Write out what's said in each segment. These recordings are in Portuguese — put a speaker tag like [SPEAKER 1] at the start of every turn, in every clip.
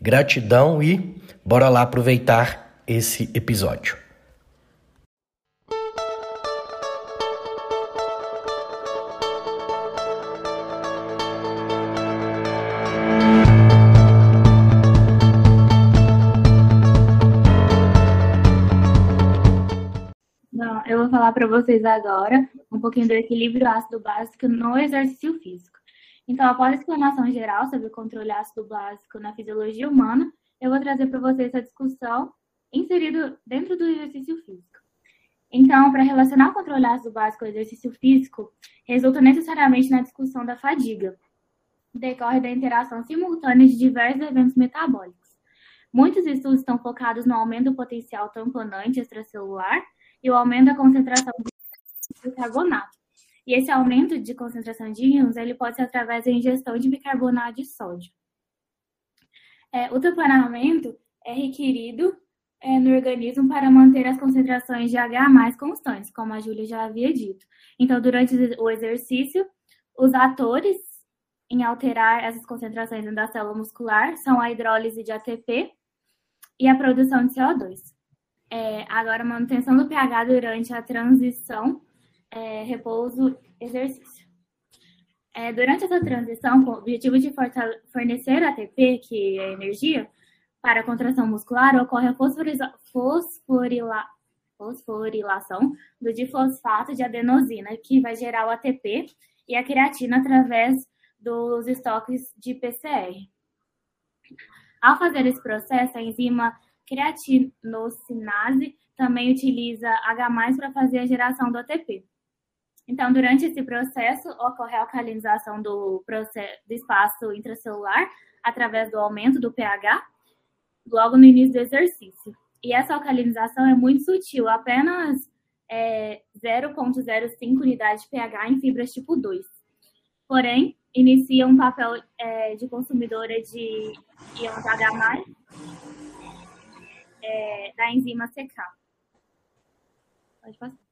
[SPEAKER 1] Gratidão e bora lá aproveitar esse episódio.
[SPEAKER 2] Não, eu vou falar para vocês agora um pouquinho do equilíbrio ácido básico no exercício físico. Então, após a explanação geral sobre o controle ácido básico na fisiologia humana, eu vou trazer para vocês essa discussão inserida dentro do exercício físico. Então, para relacionar o controle ácido básico ao exercício físico, resulta necessariamente na discussão da fadiga. Decorre da interação simultânea de diversos eventos metabólicos. Muitos estudos estão focados no aumento do potencial tamponante extracelular e o aumento da concentração de carbonato, e esse aumento de concentração de íons ele pode ser através da ingestão de bicarbonato de sódio. É, o tamponamento é requerido é, no organismo para manter as concentrações de H mais constantes, como a Júlia já havia dito. Então, durante o exercício, os atores em alterar essas concentrações da célula muscular são a hidrólise de ATP e a produção de CO2. É, agora, manutenção do pH durante a transição é, repouso, exercício. É, durante essa transição, com o objetivo de fornecer ATP, que é energia, para a contração muscular, ocorre a fosforila fosforilação do difosfato de adenosina, que vai gerar o ATP, e a creatina através dos estoques de PCR. Ao fazer esse processo, a enzima creatinosinase também utiliza H+, para fazer a geração do ATP. Então, durante esse processo, ocorre a alcalinização do, processo, do espaço intracelular através do aumento do pH, logo no início do exercício. E essa alcalinização é muito sutil, apenas é, 0,05 unidade de pH em fibras tipo 2. Porém, inicia um papel é, de consumidora de íons H+, é, da enzima CK. Pode passar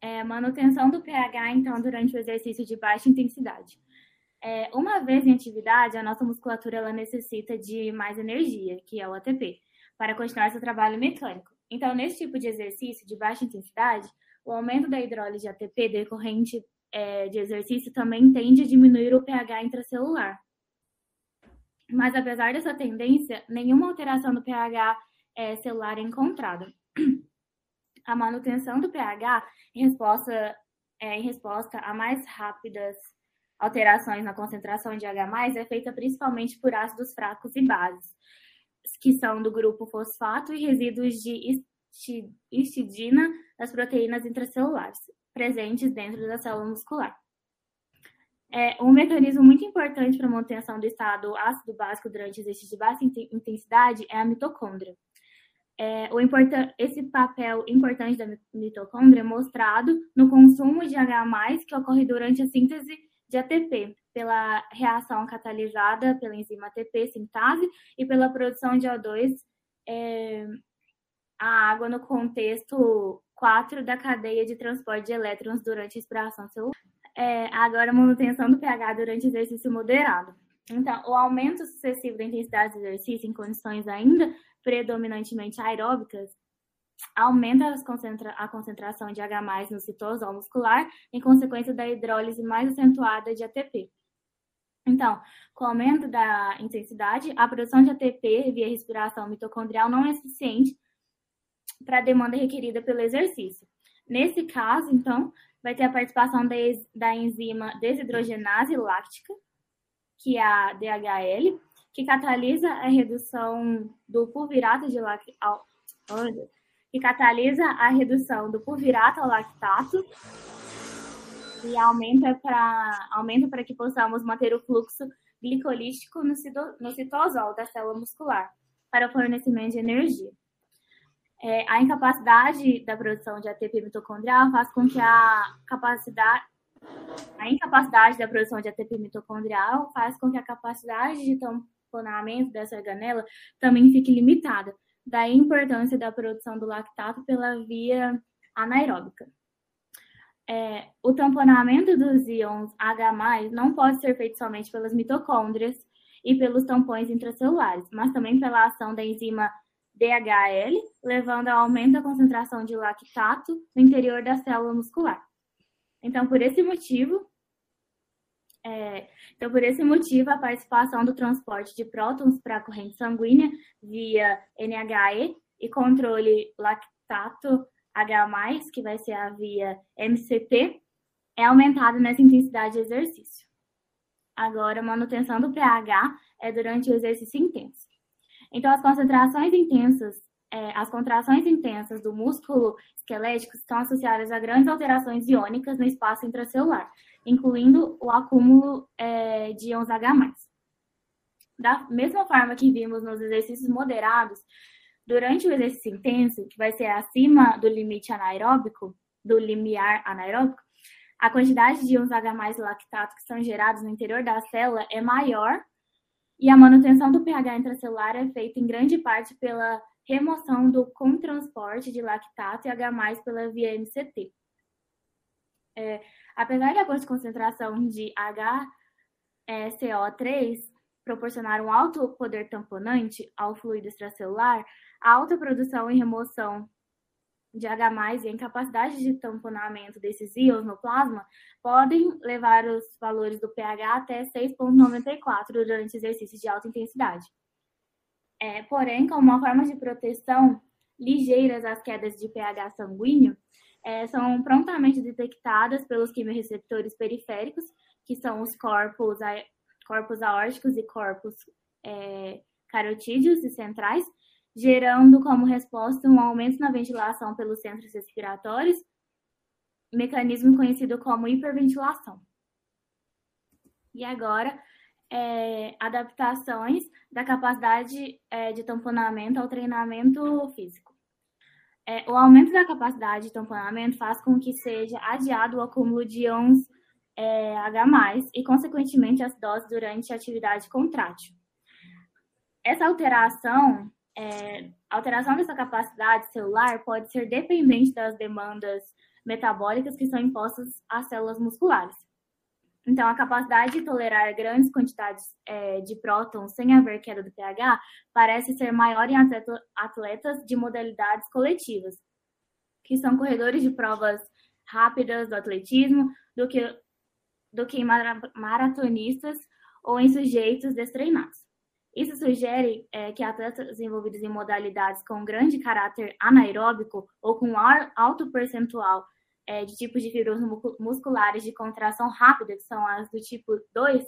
[SPEAKER 2] é, manutenção do pH, então, durante o exercício de baixa intensidade. É, uma vez em atividade, a nossa musculatura ela necessita de mais energia, que é o ATP, para continuar seu trabalho mecânico. Então, nesse tipo de exercício de baixa intensidade, o aumento da hidrólise de ATP decorrente é, de exercício também tende a diminuir o pH intracelular. Mas, apesar dessa tendência, nenhuma alteração do pH é, celular é encontrada. A manutenção do pH em resposta, é, em resposta a mais rápidas alterações na concentração de H+, é feita principalmente por ácidos fracos e bases, que são do grupo fosfato e resíduos de histidina das proteínas intracelulares, presentes dentro da célula muscular. É, um mecanismo muito importante para a manutenção do estado ácido básico durante exercícios de baixa intensidade é a mitocôndria. É, o esse papel importante da mitocôndria é mostrado no consumo de H+, que ocorre durante a síntese de ATP, pela reação catalisada pela enzima ATP sintase e pela produção de O2, é, a água no contexto 4 da cadeia de transporte de elétrons durante a expiração celular. É, agora, manutenção do pH durante exercício moderado. Então, o aumento sucessivo da intensidade do exercício em condições ainda predominantemente aeróbicas aumenta concentra a concentração de H+, no citosol muscular, em consequência da hidrólise mais acentuada de ATP. Então, com o aumento da intensidade, a produção de ATP via respiração mitocondrial não é suficiente para a demanda requerida pelo exercício. Nesse caso, então, vai ter a participação da enzima desidrogenase láctica, que é a DHL, que catalisa a redução do pulvirato de lactato, que catalisa a redução do pulvirato ao lactato e aumenta para aumenta para que possamos manter o fluxo glicolítico no, no citosol da célula muscular para o fornecimento de energia. É, a incapacidade da produção de ATP mitocondrial faz com que a capacidade a incapacidade da produção de ATP mitocondrial faz com que a capacidade de tamponamento dessa organela também fique limitada. Daí a importância da produção do lactato pela via anaeróbica. É, o tamponamento dos íons H+, não pode ser feito somente pelas mitocôndrias e pelos tampões intracelulares, mas também pela ação da enzima DHL, levando ao aumento da concentração de lactato no interior da célula muscular. Então, por esse motivo, é, então, por esse motivo, a participação do transporte de prótons para a corrente sanguínea via NHE e controle lactato H+, que vai ser a via MCT, é aumentada nessa intensidade de exercício. Agora, manutenção do pH é durante o exercício intenso. Então, as concentrações intensas, é, as contrações intensas do músculo esquelético estão associadas a grandes alterações iônicas no espaço intracelular, incluindo o acúmulo é, de íons H+. Da mesma forma que vimos nos exercícios moderados, durante o exercício intenso, que vai ser acima do limite anaeróbico, do limiar anaeróbico, a quantidade de íons H+, lactato que são gerados no interior da célula é maior e a manutenção do pH intracelular é feita em grande parte pela remoção do contransporte de lactato e H+, pela via MCT. É, apesar da concentração de HCO3 proporcionar um alto poder tamponante ao fluido extracelular, a alta produção e remoção de H+, e a incapacidade de tamponamento desses íons no plasma podem levar os valores do pH até 6,94 durante exercícios de alta intensidade. É, porém, como uma forma de proteção, ligeiras as quedas de pH sanguíneo é, são prontamente detectadas pelos quimiorreceptores periféricos, que são os corpos, corpos aórticos e corpos é, carotídeos e centrais, gerando como resposta um aumento na ventilação pelos centros respiratórios, mecanismo conhecido como hiperventilação. E agora, é, adaptações da capacidade é, de tamponamento ao treinamento físico. É, o aumento da capacidade de tamponamento faz com que seja adiado o acúmulo de íons é, H+, e, consequentemente, as doses durante a atividade contrátil. Essa alteração é, alteração dessa capacidade celular pode ser dependente das demandas metabólicas que são impostas às células musculares. Então, a capacidade de tolerar grandes quantidades é, de prótons sem haver queda do pH parece ser maior em atletas de modalidades coletivas, que são corredores de provas rápidas do atletismo, do que, do que em maratonistas ou em sujeitos destreinados. Isso sugere é, que atletas envolvidos em modalidades com grande caráter anaeróbico ou com alto percentual é, de tipos de fibras musculares de contração rápida, que são as do tipo 2,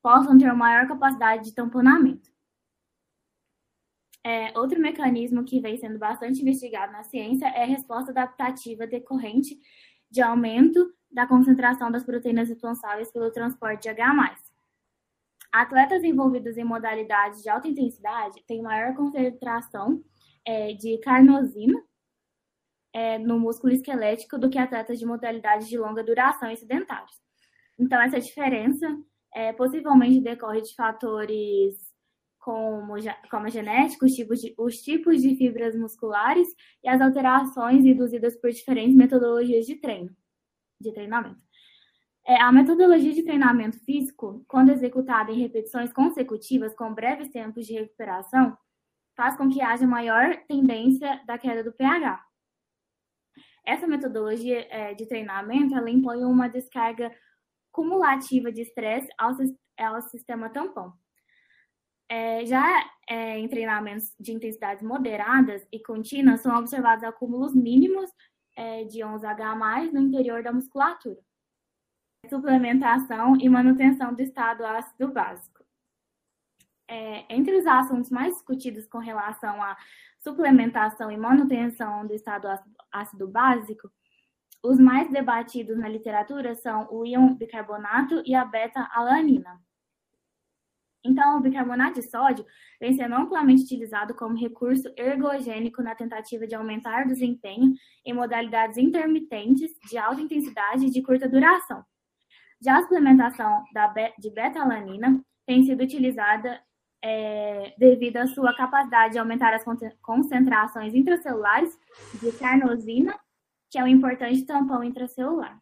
[SPEAKER 2] possam ter maior capacidade de tamponamento. É, outro mecanismo que vem sendo bastante investigado na ciência é a resposta adaptativa decorrente de aumento da concentração das proteínas responsáveis pelo transporte de H+. Atletas envolvidos em modalidades de alta intensidade têm maior concentração é, de carnosina é, no músculo esquelético do que atletas de modalidades de longa duração e sedentários. Então, essa diferença é, possivelmente decorre de fatores como, como genéticos, os tipos, de, os tipos de fibras musculares e as alterações induzidas por diferentes metodologias de treino, de treinamento. É, a metodologia de treinamento físico, quando executada em repetições consecutivas com breves tempos de recuperação, faz com que haja maior tendência da queda do pH. Essa metodologia é, de treinamento ela impõe uma descarga cumulativa de estresse ao, ao, sistema tampão. É, já é, em treinamentos de intensidades moderadas e contínuas, são observados acúmulos mínimos é, de íons H+, no interior da musculatura suplementação e manutenção do estado ácido básico. É, entre os assuntos mais discutidos com relação à suplementação e manutenção do estado ácido básico, os mais debatidos na literatura são o íon bicarbonato e a beta-alanina. Então, o bicarbonato de sódio vem sendo amplamente utilizado como recurso ergogênico na tentativa de aumentar o desempenho em modalidades intermitentes de alta intensidade e de curta duração. Já a suplementação de beta-alanina tem sido utilizada é, devido à sua capacidade de aumentar as concentrações intracelulares de carnosina, que é um importante tampão intracelular.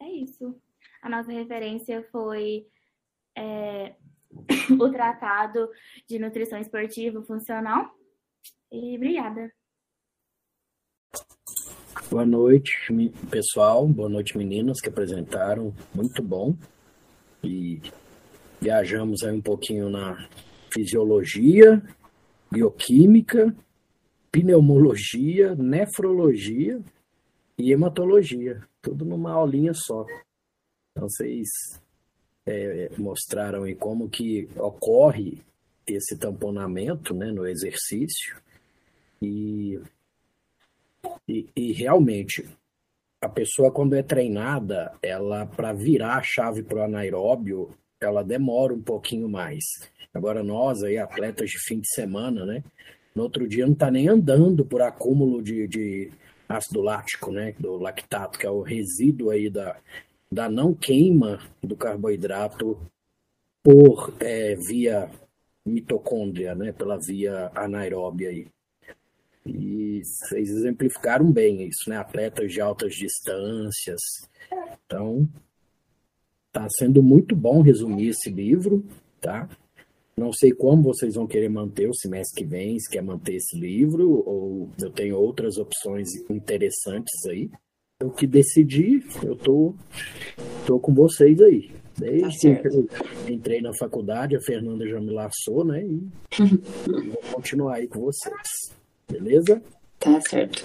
[SPEAKER 2] É isso. A nossa referência foi é, o Tratado de Nutrição Esportiva Funcional. E obrigada.
[SPEAKER 1] Boa noite, pessoal. Boa noite, meninas que apresentaram. Muito bom. E viajamos aí um pouquinho na fisiologia, bioquímica, pneumologia, nefrologia e hematologia. Tudo numa aulinha só. Então, vocês é, mostraram aí como que ocorre esse tamponamento né, no exercício e, e, e realmente a pessoa quando é treinada, ela para virar a chave para o anaeróbio, ela demora um pouquinho mais. Agora nós aí, atletas de fim de semana, né? No outro dia não está nem andando por acúmulo de, de ácido lático, né? Do lactato, que é o resíduo aí da, da não queima do carboidrato por é, via mitocôndria, né, pela via anaeróbia aí. E vocês exemplificaram bem isso, né? Atletas de altas distâncias. Então, tá sendo muito bom resumir esse livro, tá? Não sei como vocês vão querer manter o semestre que vem, se quer manter esse livro, ou eu tenho outras opções interessantes aí o que decidi, eu tô, tô com vocês aí. Desde tá que eu entrei na faculdade, a Fernanda já me laçou, né? E vou continuar aí com vocês. Beleza?
[SPEAKER 3] Tá certo.